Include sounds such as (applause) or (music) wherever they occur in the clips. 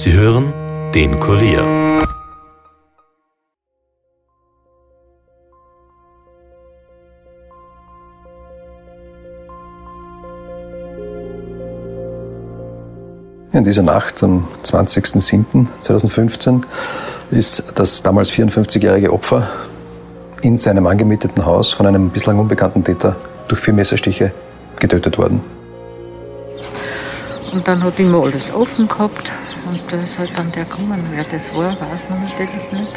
Sie hören den Kurier. In dieser Nacht am 20.07.2015 ist das damals 54-jährige Opfer in seinem angemieteten Haus von einem bislang unbekannten Täter durch vier Messerstiche getötet worden. Und dann hat immer alles offen gehabt und da ist halt dann der gekommen. Wer das war, weiß man natürlich nicht.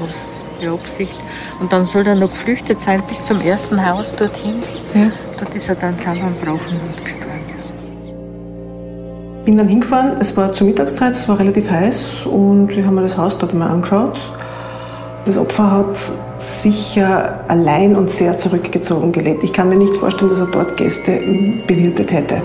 Was die Absicht. Und dann soll er noch geflüchtet sein bis zum ersten Haus dorthin. Ja. Dort ist er dann zusammengebrochen und gestorben. Bin dann hingefahren, es war zur Mittagszeit, es war relativ heiß und ich habe mir das Haus dort mal angeschaut. Das Opfer hat sicher allein und sehr zurückgezogen gelebt. Ich kann mir nicht vorstellen, dass er dort Gäste bewirtet hätte.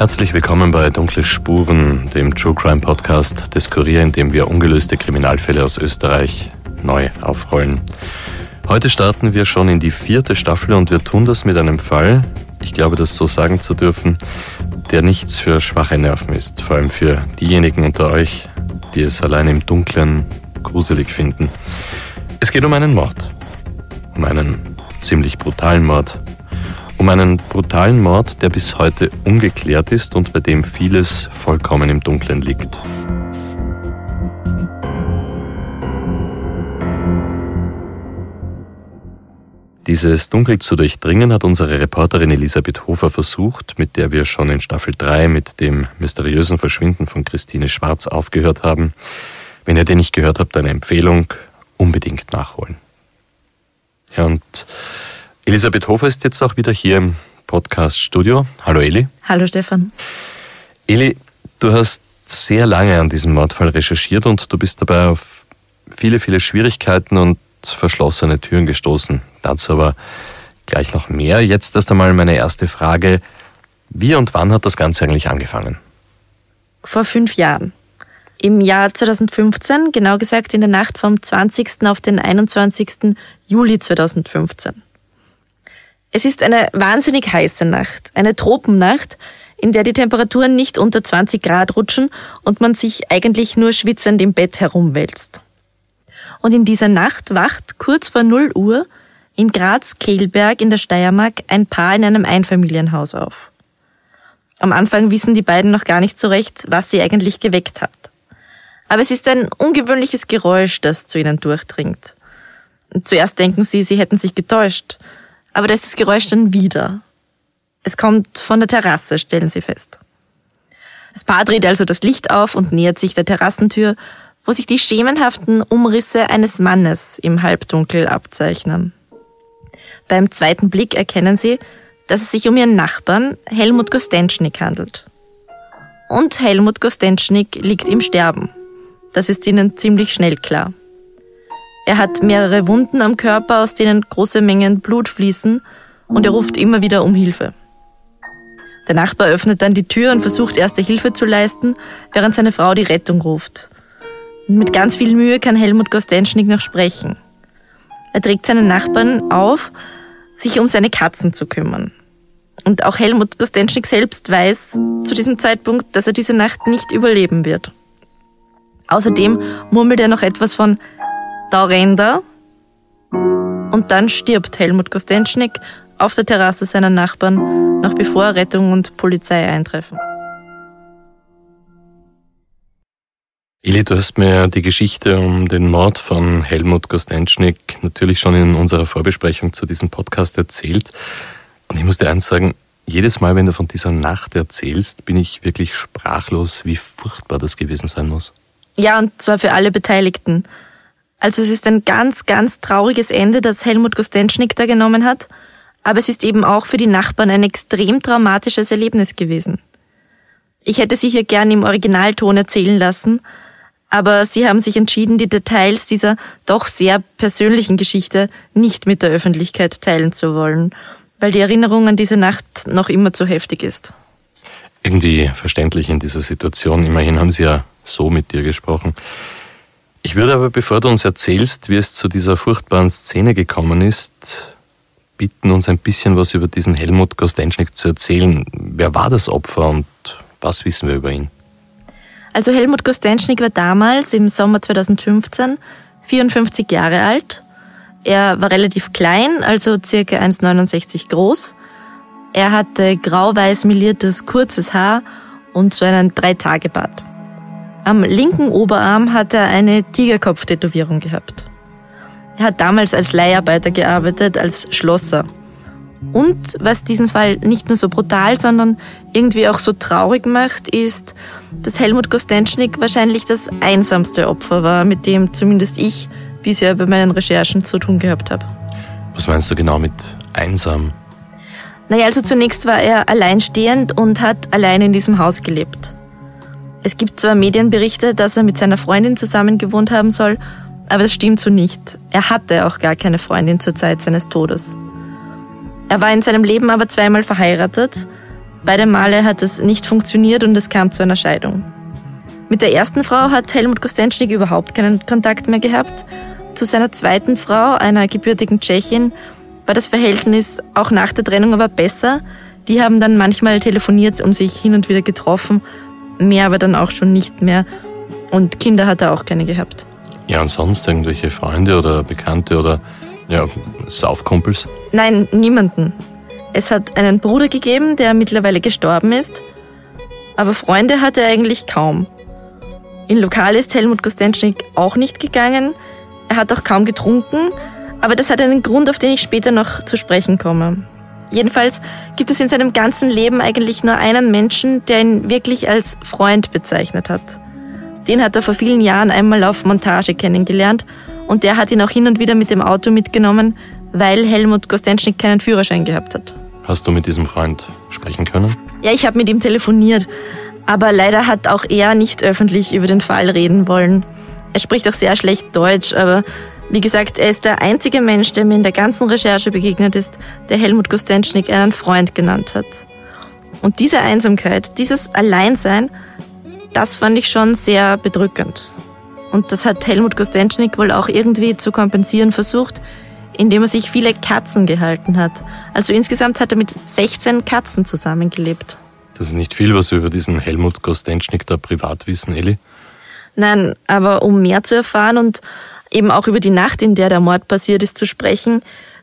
Herzlich willkommen bei Dunkle Spuren, dem True Crime Podcast des Kurier, in dem wir ungelöste Kriminalfälle aus Österreich neu aufrollen. Heute starten wir schon in die vierte Staffel und wir tun das mit einem Fall, ich glaube das so sagen zu dürfen, der nichts für schwache Nerven ist, vor allem für diejenigen unter euch, die es allein im Dunklen gruselig finden. Es geht um einen Mord, um einen ziemlich brutalen Mord, um einen brutalen Mord, der bis heute ungeklärt ist und bei dem vieles vollkommen im Dunkeln liegt. Dieses Dunkel zu durchdringen hat unsere Reporterin Elisabeth Hofer versucht, mit der wir schon in Staffel 3 mit dem mysteriösen Verschwinden von Christine Schwarz aufgehört haben. Wenn ihr den nicht gehört habt, eine Empfehlung, unbedingt nachholen. Ja, und Elisabeth Hofer ist jetzt auch wieder hier im Podcast-Studio. Hallo Eli. Hallo Stefan. Eli, du hast sehr lange an diesem Mordfall recherchiert und du bist dabei auf viele, viele Schwierigkeiten und verschlossene Türen gestoßen. Dazu aber gleich noch mehr. Jetzt erst einmal meine erste Frage. Wie und wann hat das Ganze eigentlich angefangen? Vor fünf Jahren. Im Jahr 2015, genau gesagt in der Nacht vom 20. auf den 21. Juli 2015. Es ist eine wahnsinnig heiße Nacht, eine Tropennacht, in der die Temperaturen nicht unter 20 Grad rutschen und man sich eigentlich nur schwitzend im Bett herumwälzt. Und in dieser Nacht wacht kurz vor 0 Uhr in Graz-Kehlberg in der Steiermark ein Paar in einem Einfamilienhaus auf. Am Anfang wissen die beiden noch gar nicht so recht, was sie eigentlich geweckt hat. Aber es ist ein ungewöhnliches Geräusch, das zu ihnen durchdringt. Zuerst denken sie, sie hätten sich getäuscht, aber da ist das Geräusch dann wieder. Es kommt von der Terrasse, stellen sie fest. Das Paar dreht also das Licht auf und nähert sich der Terrassentür, wo sich die schemenhaften Umrisse eines Mannes im Halbdunkel abzeichnen. Beim zweiten Blick erkennen sie, dass es sich um ihren Nachbarn Helmut Gostenschnik handelt. Und Helmut Gostenschnik liegt im Sterben. Das ist ihnen ziemlich schnell klar. Er hat mehrere Wunden am Körper, aus denen große Mengen Blut fließen, und er ruft immer wieder um Hilfe. Der Nachbar öffnet dann die Tür und versucht erste Hilfe zu leisten, während seine Frau die Rettung ruft. Und mit ganz viel Mühe kann Helmut Gostenschnik noch sprechen. Er trägt seinen Nachbarn auf, sich um seine Katzen zu kümmern. Und auch Helmut Gostenschnik selbst weiß zu diesem Zeitpunkt, dass er diese Nacht nicht überleben wird. Außerdem murmelt er noch etwas von da rennt er. Und dann stirbt Helmut Kostenschnik auf der Terrasse seiner Nachbarn, noch bevor Rettung und Polizei eintreffen. Eli, du hast mir die Geschichte um den Mord von Helmut Kostenschnik natürlich schon in unserer Vorbesprechung zu diesem Podcast erzählt. Und ich muss dir eins sagen, jedes Mal, wenn du von dieser Nacht erzählst, bin ich wirklich sprachlos, wie furchtbar das gewesen sein muss. Ja, und zwar für alle Beteiligten. Also es ist ein ganz, ganz trauriges Ende, das Helmut Kostenschnik da genommen hat, aber es ist eben auch für die Nachbarn ein extrem traumatisches Erlebnis gewesen. Ich hätte sie hier gern im Originalton erzählen lassen, aber sie haben sich entschieden, die Details dieser doch sehr persönlichen Geschichte nicht mit der Öffentlichkeit teilen zu wollen, weil die Erinnerung an diese Nacht noch immer zu heftig ist. Irgendwie verständlich in dieser Situation. Immerhin haben sie ja so mit dir gesprochen. Ich würde aber, bevor du uns erzählst, wie es zu dieser furchtbaren Szene gekommen ist, bitten, uns ein bisschen was über diesen Helmut Kostenschnik zu erzählen. Wer war das Opfer und was wissen wir über ihn? Also Helmut Kostenschnik war damals im Sommer 2015 54 Jahre alt. Er war relativ klein, also circa 1,69 groß. Er hatte grau-weiß meliertes kurzes Haar und so einen Drei-Tage-Bart. Am linken Oberarm hat er eine Tigerkopf-Tätowierung gehabt. Er hat damals als Leiharbeiter gearbeitet, als Schlosser. Und was diesen Fall nicht nur so brutal, sondern irgendwie auch so traurig macht, ist, dass Helmut Kostenschnik wahrscheinlich das einsamste Opfer war, mit dem zumindest ich bisher bei meinen Recherchen zu tun gehabt habe. Was meinst du genau mit einsam? Naja, also zunächst war er alleinstehend und hat allein in diesem Haus gelebt. Es gibt zwar Medienberichte, dass er mit seiner Freundin zusammen gewohnt haben soll, aber das stimmt so nicht. Er hatte auch gar keine Freundin zur Zeit seines Todes. Er war in seinem Leben aber zweimal verheiratet. Beide Male hat es nicht funktioniert und es kam zu einer Scheidung. Mit der ersten Frau hat Helmut Kostenschnik überhaupt keinen Kontakt mehr gehabt. Zu seiner zweiten Frau, einer gebürtigen Tschechin, war das Verhältnis auch nach der Trennung aber besser. Die haben dann manchmal telefoniert und sich hin und wieder getroffen mehr aber dann auch schon nicht mehr. Und Kinder hat er auch keine gehabt. Ja, und sonst irgendwelche Freunde oder Bekannte oder ja, Saufkumpels? Nein, niemanden. Es hat einen Bruder gegeben, der mittlerweile gestorben ist, aber Freunde hatte er eigentlich kaum. In Lokal ist Helmut Kostenschnik auch nicht gegangen. Er hat auch kaum getrunken, aber das hat einen Grund, auf den ich später noch zu sprechen komme. Jedenfalls gibt es in seinem ganzen Leben eigentlich nur einen Menschen, der ihn wirklich als Freund bezeichnet hat. Den hat er vor vielen Jahren einmal auf Montage kennengelernt und der hat ihn auch hin und wieder mit dem Auto mitgenommen, weil Helmut Kostenschnik keinen Führerschein gehabt hat. Hast du mit diesem Freund sprechen können? Ja, ich habe mit ihm telefoniert, aber leider hat auch er nicht öffentlich über den Fall reden wollen. Er spricht auch sehr schlecht Deutsch, aber wie gesagt, er ist der einzige Mensch, der mir in der ganzen Recherche begegnet ist, der Helmut Kostenschnik einen Freund genannt hat. Und diese Einsamkeit, dieses Alleinsein, das fand ich schon sehr bedrückend. Und das hat Helmut Kostenschnik wohl auch irgendwie zu kompensieren versucht, indem er sich viele Katzen gehalten hat. Also insgesamt hat er mit 16 Katzen zusammengelebt. Das ist nicht viel, was wir über diesen Helmut Kostenschnik da privat wissen, Elli. Nein, aber um mehr zu erfahren und eben auch über die Nacht, in der der Mord passiert ist, zu sprechen,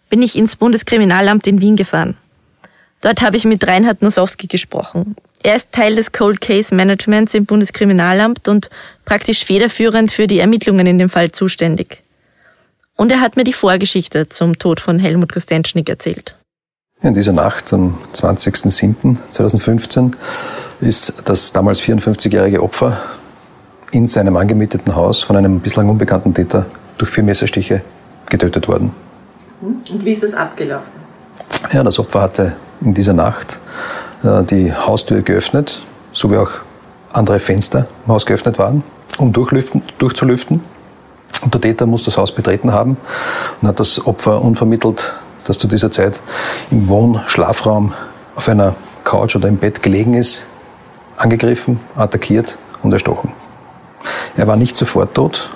bin ich ins Bundeskriminalamt in Wien gefahren. Dort habe ich mit Reinhard Nosowski gesprochen. Er ist Teil des Cold Case Managements im Bundeskriminalamt und praktisch federführend für die Ermittlungen in dem Fall zuständig. Und er hat mir die Vorgeschichte zum Tod von Helmut Kostenschnik erzählt. In dieser Nacht am 20.07.2015 ist das damals 54-jährige Opfer in seinem angemieteten Haus von einem bislang unbekannten Täter durch vier Messerstiche getötet worden. Und wie ist das abgelaufen? Ja, das Opfer hatte in dieser Nacht äh, die Haustür geöffnet, so wie auch andere Fenster im Haus geöffnet waren, um durchzulüften. Und der Täter muss das Haus betreten haben und hat das Opfer unvermittelt, das zu dieser Zeit im Wohn-Schlafraum auf einer Couch oder im Bett gelegen ist, angegriffen, attackiert und erstochen. Er war nicht sofort tot.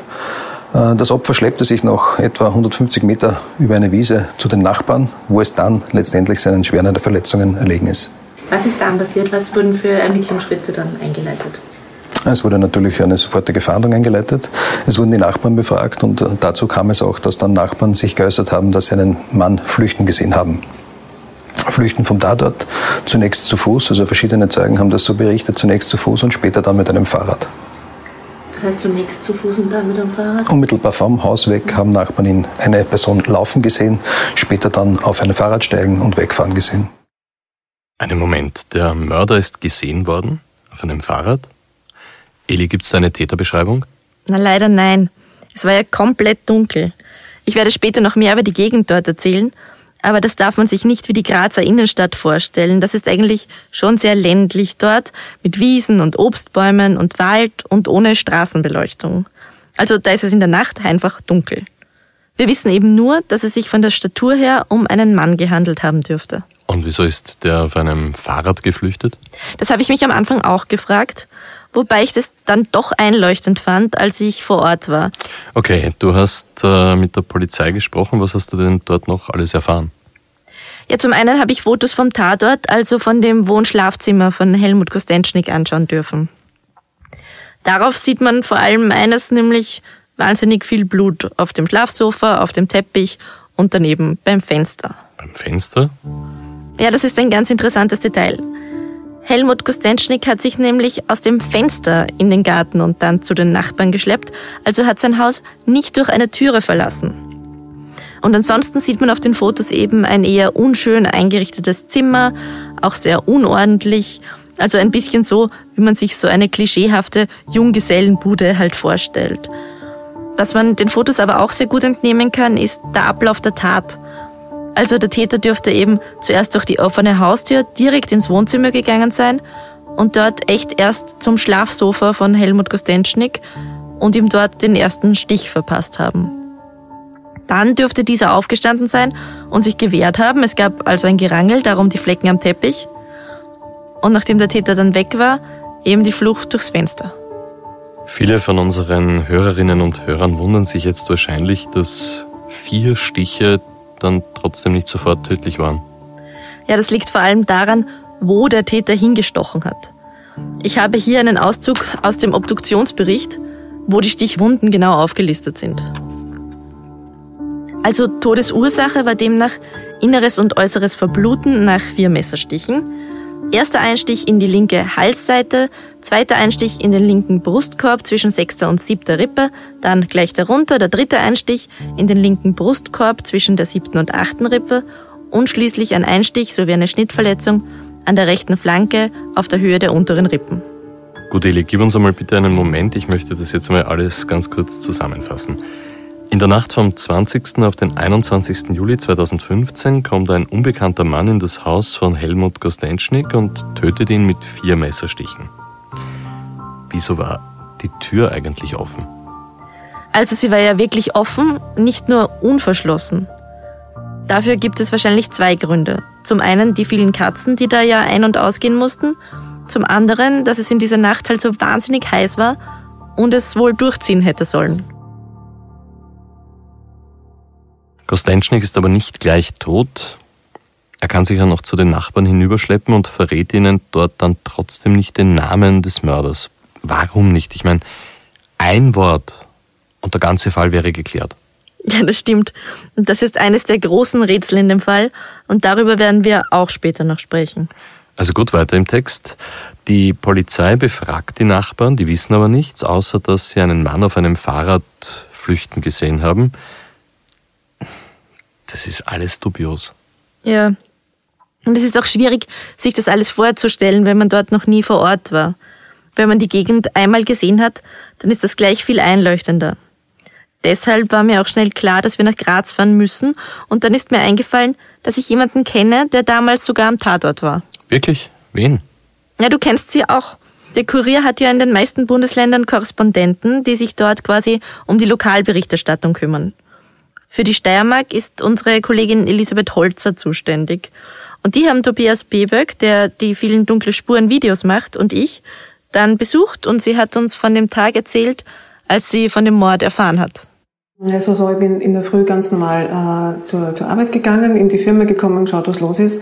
Äh, das Opfer schleppte sich noch etwa 150 Meter über eine Wiese zu den Nachbarn, wo es dann letztendlich seinen schweren Verletzungen erlegen ist. Was ist dann passiert? Was wurden für Ermittlungsschritte dann eingeleitet? Es wurde natürlich eine sofortige Fahndung eingeleitet. Es wurden die Nachbarn befragt und dazu kam es auch, dass dann Nachbarn sich geäußert haben, dass sie einen Mann flüchten gesehen haben. Flüchten vom Tatort, zunächst zu Fuß, also verschiedene Zeugen haben das so berichtet, zunächst zu Fuß und später dann mit einem Fahrrad. Das heißt zunächst zu Fuß und dann mit dem Fahrrad? Unmittelbar vom Haus weg haben Nachbarn ihn eine Person laufen gesehen, später dann auf ein Fahrrad steigen und wegfahren gesehen. Einen Moment, der Mörder ist gesehen worden auf einem Fahrrad? Eli, gibt es eine Täterbeschreibung? Na leider nein. Es war ja komplett dunkel. Ich werde später noch mehr über die Gegend dort erzählen aber das darf man sich nicht wie die Grazer Innenstadt vorstellen. Das ist eigentlich schon sehr ländlich dort, mit Wiesen und Obstbäumen und Wald und ohne Straßenbeleuchtung. Also da ist es in der Nacht einfach dunkel. Wir wissen eben nur, dass es sich von der Statur her um einen Mann gehandelt haben dürfte. Und wieso ist der auf einem Fahrrad geflüchtet? Das habe ich mich am Anfang auch gefragt. Wobei ich das dann doch einleuchtend fand, als ich vor Ort war. Okay, du hast äh, mit der Polizei gesprochen. Was hast du denn dort noch alles erfahren? Ja, zum einen habe ich Fotos vom Tatort, also von dem Wohnschlafzimmer von Helmut Kostenschnik anschauen dürfen. Darauf sieht man vor allem eines, nämlich wahnsinnig viel Blut auf dem Schlafsofa, auf dem Teppich und daneben beim Fenster. Beim Fenster? Ja, das ist ein ganz interessantes Detail. Helmut Kostenschnik hat sich nämlich aus dem Fenster in den Garten und dann zu den Nachbarn geschleppt, also hat sein Haus nicht durch eine Türe verlassen. Und ansonsten sieht man auf den Fotos eben ein eher unschön eingerichtetes Zimmer, auch sehr unordentlich, also ein bisschen so, wie man sich so eine klischeehafte Junggesellenbude halt vorstellt. Was man den Fotos aber auch sehr gut entnehmen kann, ist der Ablauf der Tat. Also der Täter dürfte eben zuerst durch die offene Haustür direkt ins Wohnzimmer gegangen sein und dort echt erst zum Schlafsofa von Helmut Kostenschnik und ihm dort den ersten Stich verpasst haben. Dann dürfte dieser aufgestanden sein und sich gewehrt haben. Es gab also ein Gerangel, darum die Flecken am Teppich. Und nachdem der Täter dann weg war, eben die Flucht durchs Fenster. Viele von unseren Hörerinnen und Hörern wundern sich jetzt wahrscheinlich, dass vier Stiche dann trotzdem nicht sofort tödlich waren. Ja, das liegt vor allem daran, wo der Täter hingestochen hat. Ich habe hier einen Auszug aus dem Obduktionsbericht, wo die Stichwunden genau aufgelistet sind. Also Todesursache war demnach inneres und äußeres Verbluten nach vier Messerstichen. Erster Einstich in die linke Halsseite, zweiter Einstich in den linken Brustkorb zwischen sechster und siebter Rippe, dann gleich darunter der dritte Einstich in den linken Brustkorb zwischen der siebten und achten Rippe und schließlich ein Einstich sowie eine Schnittverletzung an der rechten Flanke auf der Höhe der unteren Rippen. Gut, Eli, gib uns einmal bitte einen Moment. Ich möchte das jetzt mal alles ganz kurz zusammenfassen. In der Nacht vom 20. auf den 21. Juli 2015 kommt ein unbekannter Mann in das Haus von Helmut Kostenschnik und tötet ihn mit vier Messerstichen. Wieso war die Tür eigentlich offen? Also sie war ja wirklich offen, nicht nur unverschlossen. Dafür gibt es wahrscheinlich zwei Gründe. Zum einen die vielen Katzen, die da ja ein- und ausgehen mussten. Zum anderen, dass es in dieser Nacht halt so wahnsinnig heiß war und es wohl durchziehen hätte sollen. Kostenschnik ist aber nicht gleich tot. Er kann sich ja noch zu den Nachbarn hinüberschleppen und verrät ihnen dort dann trotzdem nicht den Namen des Mörders. Warum nicht? Ich meine, ein Wort und der ganze Fall wäre geklärt. Ja, das stimmt. Und das ist eines der großen Rätsel in dem Fall. Und darüber werden wir auch später noch sprechen. Also gut, weiter im Text. Die Polizei befragt die Nachbarn, die wissen aber nichts, außer dass sie einen Mann auf einem Fahrrad flüchten gesehen haben. Das ist alles dubios. Ja. Und es ist auch schwierig, sich das alles vorzustellen, wenn man dort noch nie vor Ort war. Wenn man die Gegend einmal gesehen hat, dann ist das gleich viel einleuchtender. Deshalb war mir auch schnell klar, dass wir nach Graz fahren müssen, und dann ist mir eingefallen, dass ich jemanden kenne, der damals sogar am Tatort war. Wirklich? Wen? Ja, du kennst sie auch. Der Kurier hat ja in den meisten Bundesländern Korrespondenten, die sich dort quasi um die Lokalberichterstattung kümmern. Für die Steiermark ist unsere Kollegin Elisabeth Holzer zuständig. Und die haben Tobias Beböck, der die vielen dunkle Spuren Videos macht, und ich dann besucht und sie hat uns von dem Tag erzählt, als sie von dem Mord erfahren hat. Also so, ich bin in der Früh ganz normal äh, zur, zur Arbeit gegangen, in die Firma gekommen, geschaut, was los ist,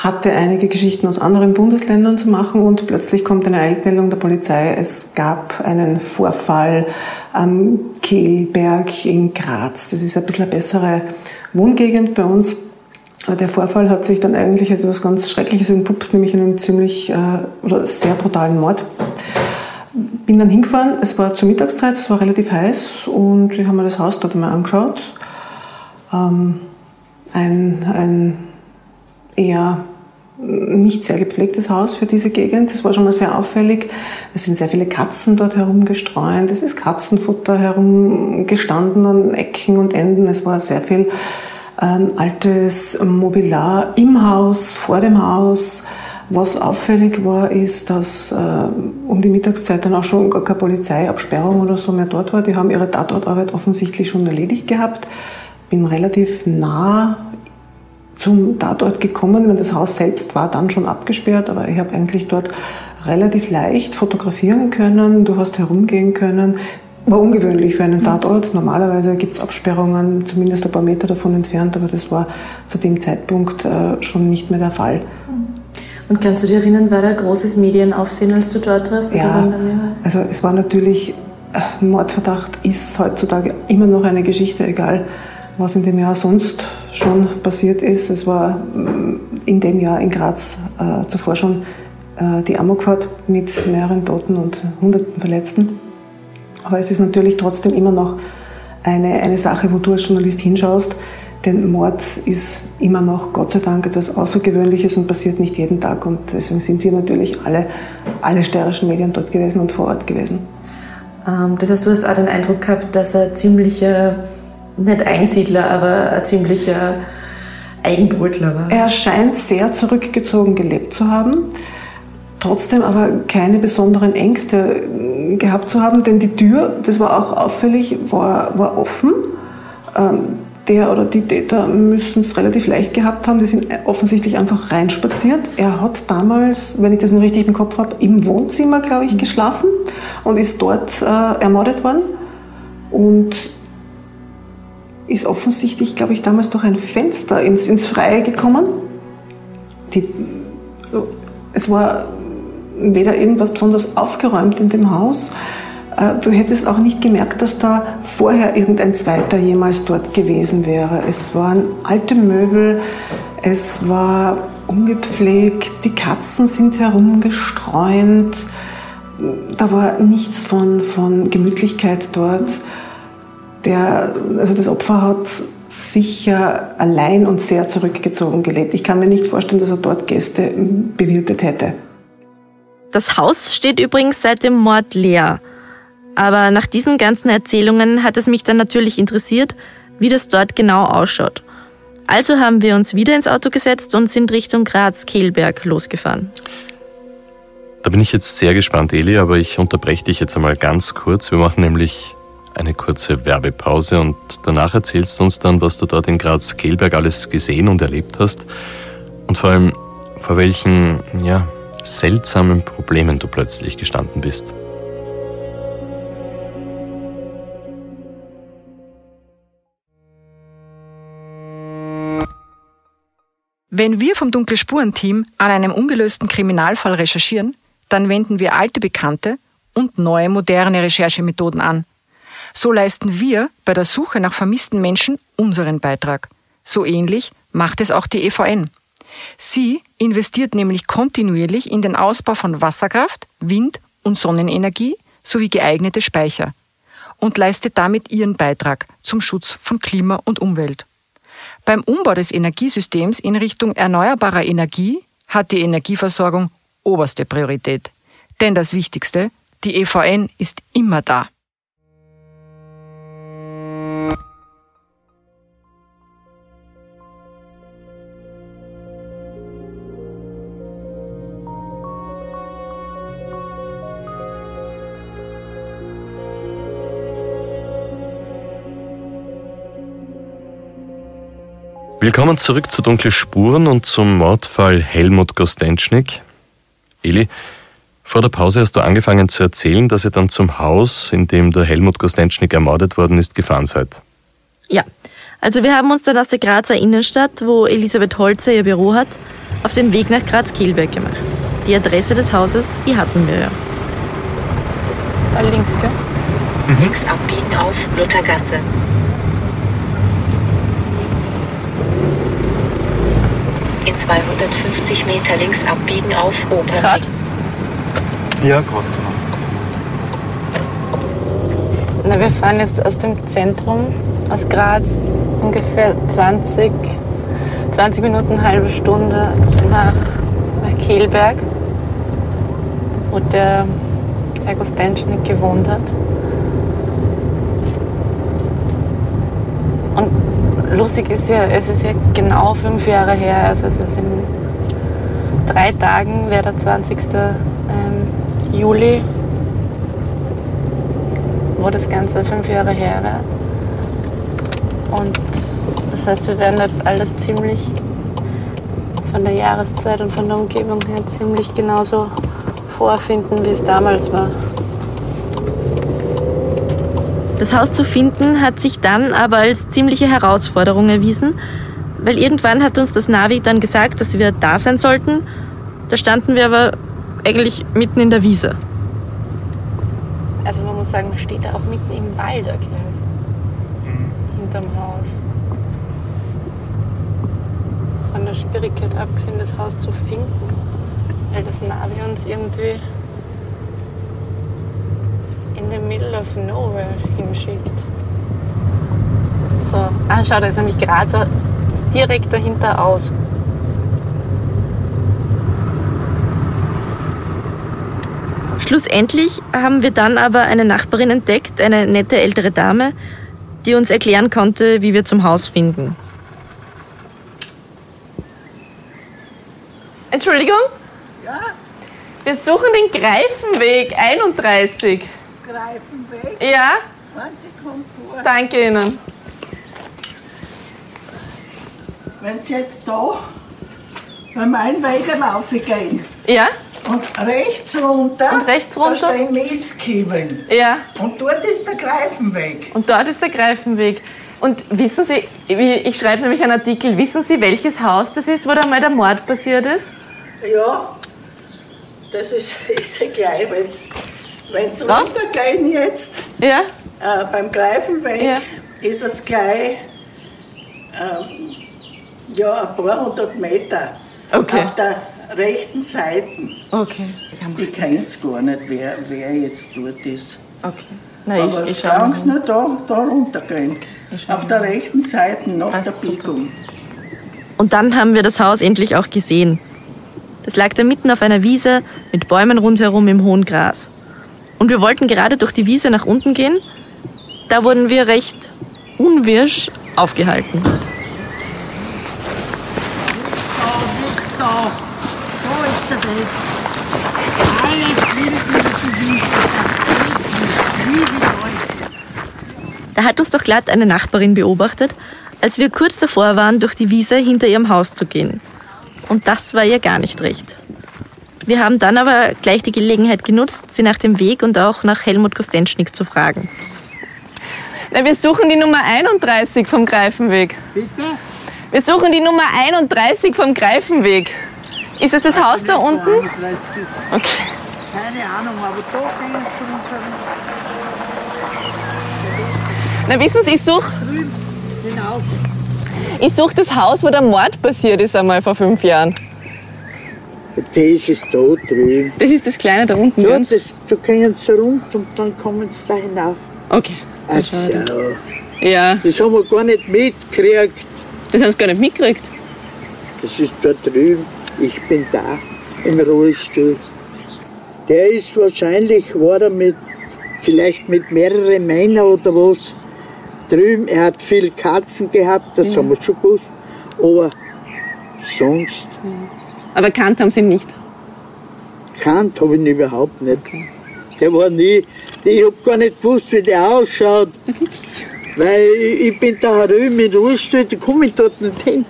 hatte einige Geschichten aus anderen Bundesländern zu machen und plötzlich kommt eine Eilmeldung der Polizei, es gab einen Vorfall am Kehlberg in Graz. Das ist ein bisschen eine bessere Wohngegend bei uns. Der Vorfall hat sich dann eigentlich etwas ganz Schreckliches entpuppt, nämlich einen ziemlich äh, oder sehr brutalen Mord. Bin dann hingefahren, es war zur Mittagszeit, es war relativ heiß und ich habe mir das Haus dort mal angeschaut. Ähm, ein, ein eher nicht sehr gepflegtes Haus für diese Gegend. Das war schon mal sehr auffällig. Es sind sehr viele Katzen dort herumgestreunt. Es ist Katzenfutter herumgestanden an Ecken und Enden. Es war sehr viel ähm, altes Mobiliar im Haus, vor dem Haus. Was auffällig war, ist, dass äh, um die Mittagszeit dann auch schon gar keine Polizeiabsperrung oder so mehr dort war. Die haben ihre Tatortarbeit offensichtlich schon erledigt gehabt. Bin relativ nah zum Tatort gekommen, wenn das Haus selbst war dann schon abgesperrt, aber ich habe eigentlich dort relativ leicht fotografieren können, du hast herumgehen können. War ungewöhnlich für einen Tatort. Normalerweise gibt es Absperrungen, zumindest ein paar Meter davon entfernt, aber das war zu dem Zeitpunkt äh, schon nicht mehr der Fall. Und kannst du dich erinnern, war da großes Medienaufsehen, als du dort warst? Also ja, also es war natürlich, äh, Mordverdacht ist heutzutage immer noch eine Geschichte, egal was in dem Jahr sonst schon passiert ist. Es war mm, in dem Jahr in Graz äh, zuvor schon äh, die Amokfahrt mit mehreren Toten und hunderten Verletzten. Aber es ist natürlich trotzdem immer noch eine, eine Sache, wo du als Journalist hinschaust. Denn Mord ist immer noch, Gott sei Dank, etwas Außergewöhnliches und passiert nicht jeden Tag. Und deswegen sind wir natürlich alle, alle steirischen Medien dort gewesen und vor Ort gewesen. Ähm, das heißt, du hast auch den Eindruck gehabt, dass er ziemlicher, nicht Einsiedler, aber ein ziemlicher Eigenbrötler war. Er scheint sehr zurückgezogen gelebt zu haben trotzdem aber keine besonderen Ängste gehabt zu haben, denn die Tür, das war auch auffällig, war, war offen. Ähm, der oder die Täter müssen es relativ leicht gehabt haben. Die sind offensichtlich einfach reinspaziert. Er hat damals, wenn ich das noch richtig im Kopf habe, im Wohnzimmer, glaube ich, geschlafen und ist dort äh, ermordet worden. Und ist offensichtlich, glaube ich, damals durch ein Fenster ins, ins Freie gekommen. Die, es war weder irgendwas besonders aufgeräumt in dem Haus, äh, Du hättest auch nicht gemerkt, dass da vorher irgendein Zweiter jemals dort gewesen wäre. Es waren alte Möbel, es war ungepflegt, die Katzen sind herumgestreunt, da war nichts von, von Gemütlichkeit dort. Der, also das Opfer hat sicher allein und sehr zurückgezogen gelebt. Ich kann mir nicht vorstellen, dass er dort Gäste bewirtet hätte. Das Haus steht übrigens seit dem Mord leer. Aber nach diesen ganzen Erzählungen hat es mich dann natürlich interessiert, wie das dort genau ausschaut. Also haben wir uns wieder ins Auto gesetzt und sind Richtung Graz-Kehlberg losgefahren. Da bin ich jetzt sehr gespannt, Eli, aber ich unterbreche dich jetzt einmal ganz kurz. Wir machen nämlich eine kurze Werbepause und danach erzählst du uns dann, was du dort in Graz-Kehlberg alles gesehen und erlebt hast und vor allem vor welchen, ja, seltsamen Problemen du plötzlich gestanden bist. Wenn wir vom Dunkle Spuren-Team an einem ungelösten Kriminalfall recherchieren, dann wenden wir alte Bekannte und neue moderne Recherchemethoden an. So leisten wir bei der Suche nach vermissten Menschen unseren Beitrag. So ähnlich macht es auch die EVN. Sie investiert nämlich kontinuierlich in den Ausbau von Wasserkraft, Wind- und Sonnenenergie sowie geeignete Speicher und leistet damit ihren Beitrag zum Schutz von Klima und Umwelt. Beim Umbau des Energiesystems in Richtung erneuerbarer Energie hat die Energieversorgung oberste Priorität. Denn das Wichtigste, die EVN ist immer da. Willkommen zurück zu Dunkle Spuren und zum Mordfall Helmut Gostenschnik. Eli, vor der Pause hast du angefangen zu erzählen, dass ihr dann zum Haus, in dem der Helmut Gostenschnik ermordet worden ist, gefahren seid. Ja, also wir haben uns dann aus der Grazer Innenstadt, wo Elisabeth Holzer ihr Büro hat, auf den Weg nach Graz-Kielberg gemacht. Die Adresse des Hauses, die hatten wir ja. Da links, gell? Mhm. Links abbiegen auf Luthergasse. 250 Meter links abbiegen auf Opernring. Ja, gerade, genau. Na, wir fahren jetzt aus dem Zentrum, aus Graz, ungefähr 20, 20 Minuten, eine halbe Stunde nach, nach Kehlberg, wo der Herr Gostenschnik gewohnt hat. Lustig ist ja, es ist ja genau fünf Jahre her, also es ist in drei Tagen, wäre der 20. Ähm, Juli, wo das Ganze fünf Jahre her wäre. Und das heißt, wir werden jetzt alles ziemlich von der Jahreszeit und von der Umgebung her ziemlich genauso vorfinden, wie es damals war. Das Haus zu finden hat sich dann aber als ziemliche Herausforderung erwiesen, weil irgendwann hat uns das Navi dann gesagt, dass wir da sein sollten. Da standen wir aber eigentlich mitten in der Wiese. Also man muss sagen, man steht da auch mitten im Wald erklärt. Hinterm Haus. Von der Schwierigkeit abgesehen, das Haus zu finden, weil das Navi uns irgendwie in the middle of nowhere hinschickt. So, ah, schau, da ist nämlich Grazer direkt dahinter aus. Schlussendlich haben wir dann aber eine Nachbarin entdeckt, eine nette ältere Dame, die uns erklären konnte, wie wir zum Haus finden. Entschuldigung? Ja? Wir suchen den Greifenweg 31. Greifenweg? Ja? Wann Sie kommt vor? Danke Ihnen. Wenn Sie jetzt da beim Einweiger laufen gehen Ja? und rechts runter, Und rechts runter? da stehen Mistkibeln. Ja. Und dort ist der Greifenweg. Und dort ist der Greifenweg. Und wissen Sie, ich schreibe nämlich einen Artikel, wissen Sie, welches Haus das ist, wo da mal der Mord passiert ist? Ja, das ist, (laughs) ist gleich, wenn Sie Ja? runtergehen jetzt, Ja? äh, beim Greifenweg, Ja. ist es gleich ähm, ja, ein paar hundert Meter Okay. auf der rechten Seite. Okay. Ich kenne es gar nicht, wer, wer jetzt dort ist. Okay. Na, Aber ich, schaue Sie nur da, da runtergehen. Auf der rechten Seite nach der Passt super. Biegung. Und dann haben wir das Haus endlich auch gesehen. Das lag da mitten auf einer Wiese mit Bäumen rundherum im hohen Gras. Und wir wollten gerade durch die Wiese nach unten gehen. Da wurden wir recht unwirsch aufgehalten. Da, hat uns doch glatt eine Nachbarin beobachtet, als wir kurz davor waren, durch die Wiese hinter ihrem Haus zu gehen. Und das war ihr gar nicht recht. Wir haben dann aber gleich die Gelegenheit genutzt, sie nach dem Weg und auch nach Helmut Kostenschnik zu fragen. Na, wir suchen die Nummer 31 vom Greifenweg. Bitte? Wir suchen die Nummer 31 vom Greifenweg. Ist es das Haus da unten? Okay. Keine Ahnung, aber da gehen runter. Na, wissen Sie, ich suche Hinauf. ich such das Haus, wo der Mord passiert ist einmal vor fünf Jahren. Das ist da drüben. Das ist das Kleine da unten. Ja, ganz. das, da gehen sie runter und dann kommen sie da hinauf. Okay. Ach so. Ja, Das haben wir gar nicht mitgekriegt. das haben Sie gar nicht mitgekriegt. Das ist da drüben. Ich bin da im Rollstuhl. Der ist wahrscheinlich, war er mit, vielleicht mit mehreren Männern oder was. Drüben, er hat viel Katzen gehabt, das haben wir schon gewusst. Aber sonst, Aber kannt haben Sie ihn nicht. kannt habe ich ihn überhaupt nicht. Der war nie, ich habe gar nicht gewusst, wie der ausschaut. (laughs) Weil ich, bin da drüben mit Rollstuhl, da komme ich dort nicht hin.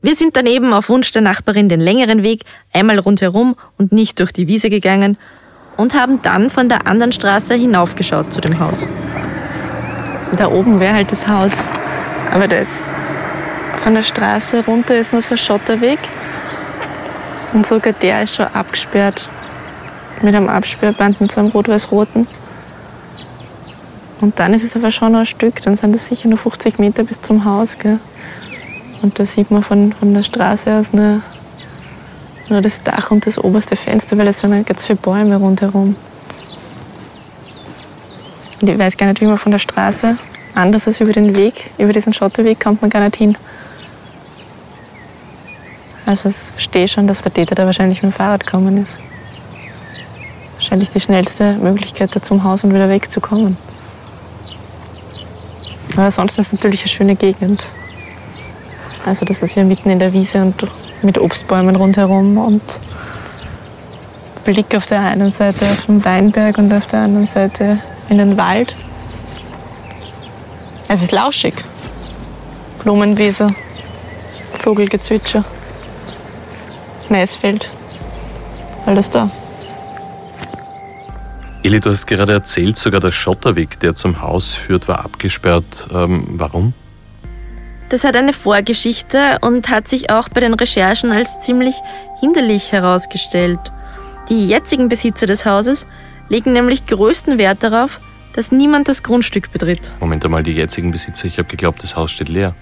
Wir sind dann eben auf Wunsch der Nachbarin den längeren Weg einmal rundherum und nicht durch die Wiese gegangen und haben dann von der anderen Straße hinaufgeschaut zu dem Haus. Da oben wäre halt das Haus. Aber da ist von der Straße runter ist nur so ein Schotterweg. Und sogar der ist schon abgesperrt. Mit einem Absperrband, mit so einem rot-weiß-roten. Und dann ist es aber schon noch ein Stück. Dann sind es sicher nur 50 Meter bis zum Haus. Gell? Und da sieht man von, von der Straße aus nur, nur das Dach und das oberste Fenster, weil es sind ganz viele Bäume rundherum. Und ich weiß gar nicht, wie man von der Straße, anders als über den Weg, über diesen Schotterweg, kommt man gar nicht hin. Also es stehe schon, dass der Täter da wahrscheinlich mit dem Fahrrad gekommen ist. Wahrscheinlich die schnellste Möglichkeit, da zum Haus und wieder wegzukommen. Aber ansonsten ist es natürlich eine schöne Gegend. Also das ist ja mitten in der Wiese und mit Obstbäumen rundherum und Blick auf der einen Seite auf den Weinberg und auf der anderen Seite in den Wald. Es ist lauschig. Blumenwiese, Vogelgezwitscher, Maisfeld, alles da. Eli, du hast gerade erzählt, sogar der Schotterweg, der zum Haus führt, war abgesperrt. Ähm, warum? Das hat eine Vorgeschichte und hat sich auch bei den Recherchen als ziemlich hinderlich herausgestellt. Die jetzigen Besitzer des Hauses legen nämlich größten Wert darauf, dass niemand das Grundstück betritt. Moment einmal, die jetzigen Besitzer, ich habe geglaubt, das Haus steht leer.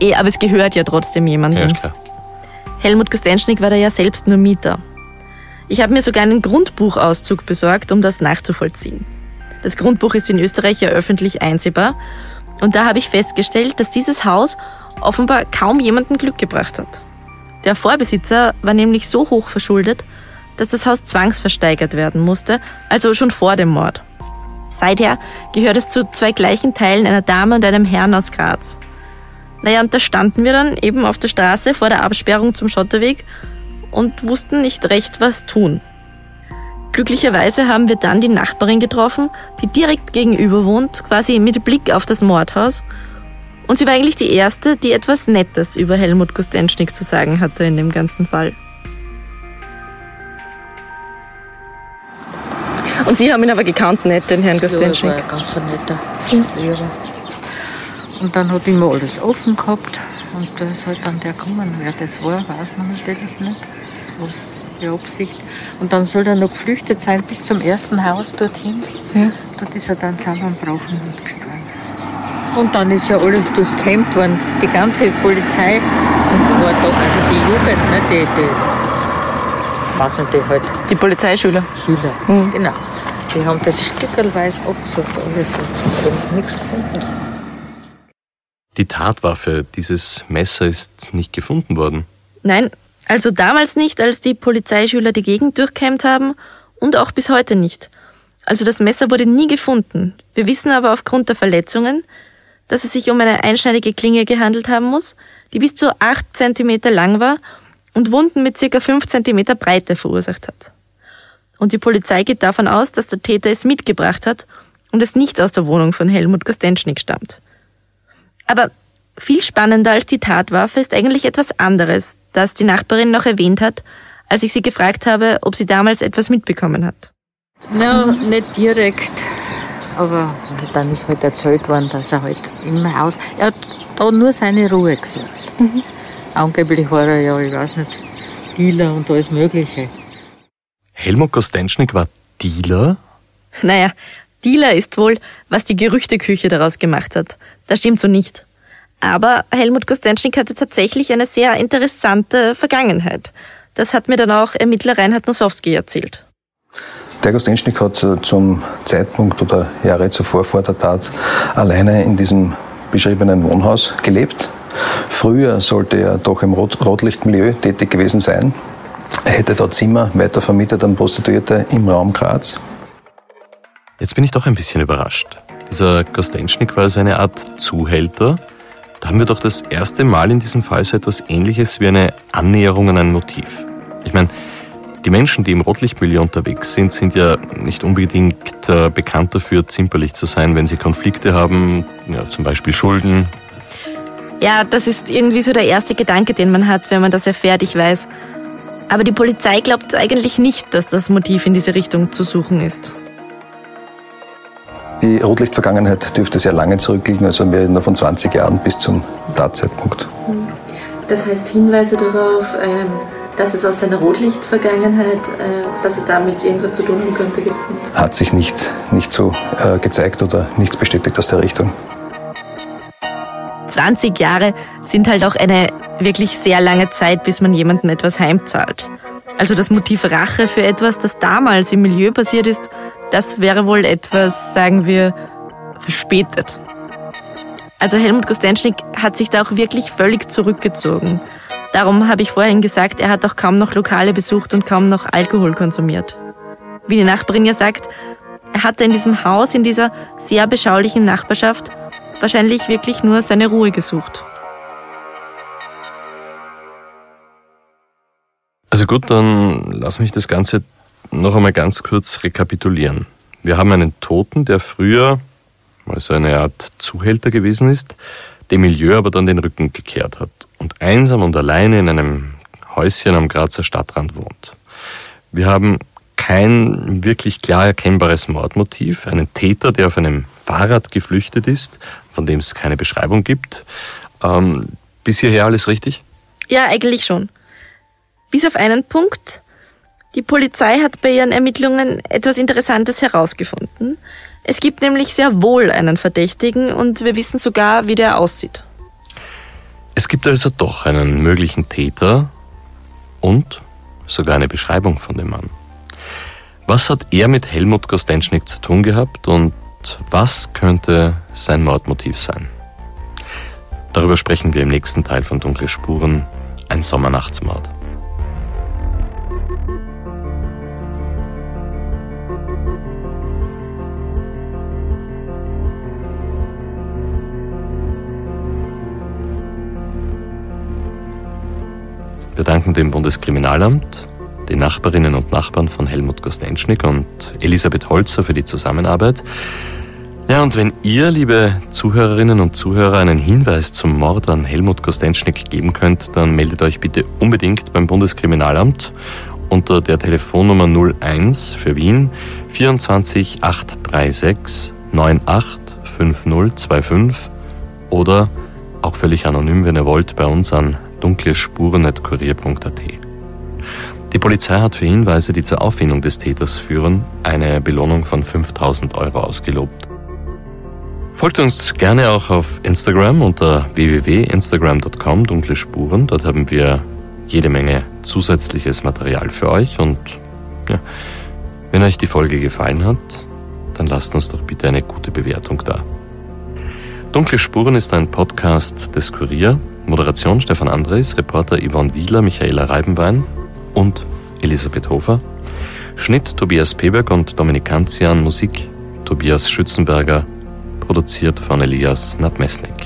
Eh, aber es gehört ja trotzdem jemandem. Ja, ist klar. Helmut Kostenschnik war da ja selbst nur Mieter. Ich habe mir sogar einen Grundbuchauszug besorgt, um das nachzuvollziehen. Das Grundbuch ist in Österreich ja öffentlich einsehbar und da habe ich festgestellt, dass dieses Haus offenbar kaum jemandem Glück gebracht hat. Der Vorbesitzer war nämlich so hoch verschuldet, dass das Haus zwangsversteigert werden musste, also schon vor dem Mord. Seither gehört es zu zwei gleichen Teilen einer Dame und einem Herrn aus Graz. Naja, und da standen wir dann eben auf der Straße vor der Absperrung zum Schotterweg und wussten nicht recht, was tun. Glücklicherweise haben wir dann die Nachbarin getroffen, die direkt gegenüber wohnt, quasi mit Blick auf das Mordhaus. Und sie war eigentlich die Erste, die etwas Nettes über Helmut Kostenschnik zu sagen hatte in dem ganzen Fall. Und Sie haben ihn aber gekannt, nicht, den Herrn Ja, er war ein ganz netter Lehrer. Und dann hat immer alles offen gehabt. Und da ist halt dann der gekommen. Wer das war, weiß man natürlich nicht. Was die Absicht. Und dann soll er noch geflüchtet sein bis zum ersten Haus dorthin. Ja. Dort ist er dann zusammengebrochen und gestorben. Und dann ist ja alles durchkämmt worden. Die ganze Polizei und war da, also die Jugend, ne, die, die, was nicht, die halt Die Polizeischüler. Schüler, genau. Die haben das stückelweise abgesucht, alles und nichts gefunden. Die Tatwaffe, dieses Messer ist nicht gefunden worden. Nein, also damals nicht, als die Polizeischüler die Gegend durchkämmt haben und auch bis heute nicht. Also das Messer wurde nie gefunden. Wir wissen aber aufgrund der Verletzungen, dass es sich um eine einschneidige Klinge gehandelt haben muss, die bis zu acht Zentimeter lang war und Wunden mit circa fünf Zentimeter Breite verursacht hat. Und die Polizei geht davon aus, dass der Täter es mitgebracht hat und es nicht aus der Wohnung von Helmut Kostenschnik stammt. Aber viel spannender als die Tatwaffe ist eigentlich etwas anderes, das die Nachbarin noch erwähnt hat, als ich sie gefragt habe, ob sie damals etwas mitbekommen hat. Na, nicht direkt. Aber dann ist halt erzählt worden, dass er halt im Haus, er hat da nur seine Ruhe gesucht. Angeblich war er ja, ich weiß nicht, Dealer und alles Mögliche. Helmut Kostenschnik war Dealer? Naja, Dealer ist wohl, was die Gerüchteküche daraus gemacht hat. Das stimmt so nicht. Aber Helmut Kostenschnik hatte tatsächlich eine sehr interessante Vergangenheit. Das hat mir dann auch Ermittler Reinhard Nosowski erzählt. Der Kostenschnik hat äh, zum Zeitpunkt oder Jahre zuvor vor der Tat alleine in diesem beschriebenen Wohnhaus gelebt. Früher sollte er doch im Rot Rotlichtmilieu tätig gewesen sein. Er hätte dort Zimmer weitervermietet an Prostituierte im Raum Graz. Jetzt bin ich doch ein bisschen überrascht. Dieser Kostenschnik war also eine Art Zuhälter. Da haben wir doch das erste Mal in diesem Fall so etwas ähnliches wie eine Annäherung an ein Motiv. Ich meine, die Menschen, die im Rotlichtmilieu unterwegs sind, sind ja nicht unbedingt äh, bekannt dafür, zimperlich zu sein, wenn sie Konflikte haben, ja, zum Beispiel Schulden. Ja, das ist irgendwie so der erste Gedanke, den man hat, wenn man das erfährt, ich weiß. Aber die Polizei glaubt eigentlich nicht, dass das Motiv in diese Richtung zu suchen ist. Die Rotlichtvergangenheit dürfte sehr lange zurückliegen, also wir reden von 20 Jahren bis zum Tatzeitpunkt. Das heißt Hinweise darauf, ähm, dass es aus seiner Rotlichtvergangenheit, äh, dass es damit irgendwas zu tun haben könnte, gibt es nicht. Hat sich nicht, nicht so äh, gezeigt oder nichts bestätigt aus der Richtung. 20 Jahre sind halt auch eine wirklich sehr lange Zeit, bis man jemandem etwas heimzahlt. Also das Motiv Rache für etwas, das damals im Milieu passiert ist, das wäre wohl etwas, sagen wir, verspätet. Also Helmut Kostenschnik hat sich da auch wirklich völlig zurückgezogen. Darum habe ich vorhin gesagt, er hat auch kaum noch Lokale besucht und kaum noch Alkohol konsumiert. Wie die Nachbarin ja sagt, er hatte in diesem Haus, in dieser sehr beschaulichen Nachbarschaft, wahrscheinlich wirklich nur seine Ruhe gesucht. Also gut, dann lass mich das Ganze noch einmal ganz kurz rekapitulieren. Wir haben einen Toten, der früher mal so eine Art Zuhälter gewesen ist, dem Milieu aber dann den Rücken gekehrt hat und einsam und alleine in einem Häuschen am Grazer Stadtrand wohnt. Wir haben kein wirklich klar erkennbares Mordmotiv, einen Täter, der auf einem Fahrrad geflüchtet ist, von dem es keine Beschreibung gibt. Ähm, bis hierher alles richtig? Ja, eigentlich schon. Bis auf einen Punkt. Die Polizei hat bei ihren Ermittlungen etwas Interessantes herausgefunden. Es gibt nämlich sehr wohl einen Verdächtigen und wir wissen sogar, wie der aussieht. Es gibt also doch einen möglichen Täter und sogar eine Beschreibung von dem Mann. Was hat er mit Helmut Kostenschnik zu tun gehabt und was könnte sein Mordmotiv sein? Darüber sprechen wir im nächsten Teil von Dunkle Spuren, ein Sommernachtsmord. Wir danken dem Bundeskriminalamt, den Nachbarinnen und Nachbarn von Helmut Kostenschnik und Elisabeth Holzer für die Zusammenarbeit. Ja, und wenn ihr, liebe Zuhörerinnen und Zuhörer, einen Hinweis zum Mord an Helmut Kostenschnik geben könnt, dann meldet euch bitte unbedingt beim Bundeskriminalamt unter der Telefonnummer 01 für Wien 24 836 98 5025 oder auch völlig anonym, wenn ihr wollt, bei uns an dunklespuren.kurier.at. Die Polizei hat für Hinweise, die zur Auffindung des Täters führen, eine Belohnung von 5000 Euro ausgelobt. Folgt uns gerne auch auf Instagram unter www.instagram.com dunkle Spuren. Dort haben wir jede Menge zusätzliches Material für euch und ja, wenn euch die Folge gefallen hat, dann lasst uns doch bitte eine gute Bewertung da. Dunkle Spuren ist ein Podcast des Kurier Moderation Stefan Andres, Reporter Yvonne Wieler, Michaela Reibenwein und Elisabeth Hofer. Schnitt Tobias Peberg und Dominik Kanzian, Musik Tobias Schützenberger, produziert von Elias Nadmesnik.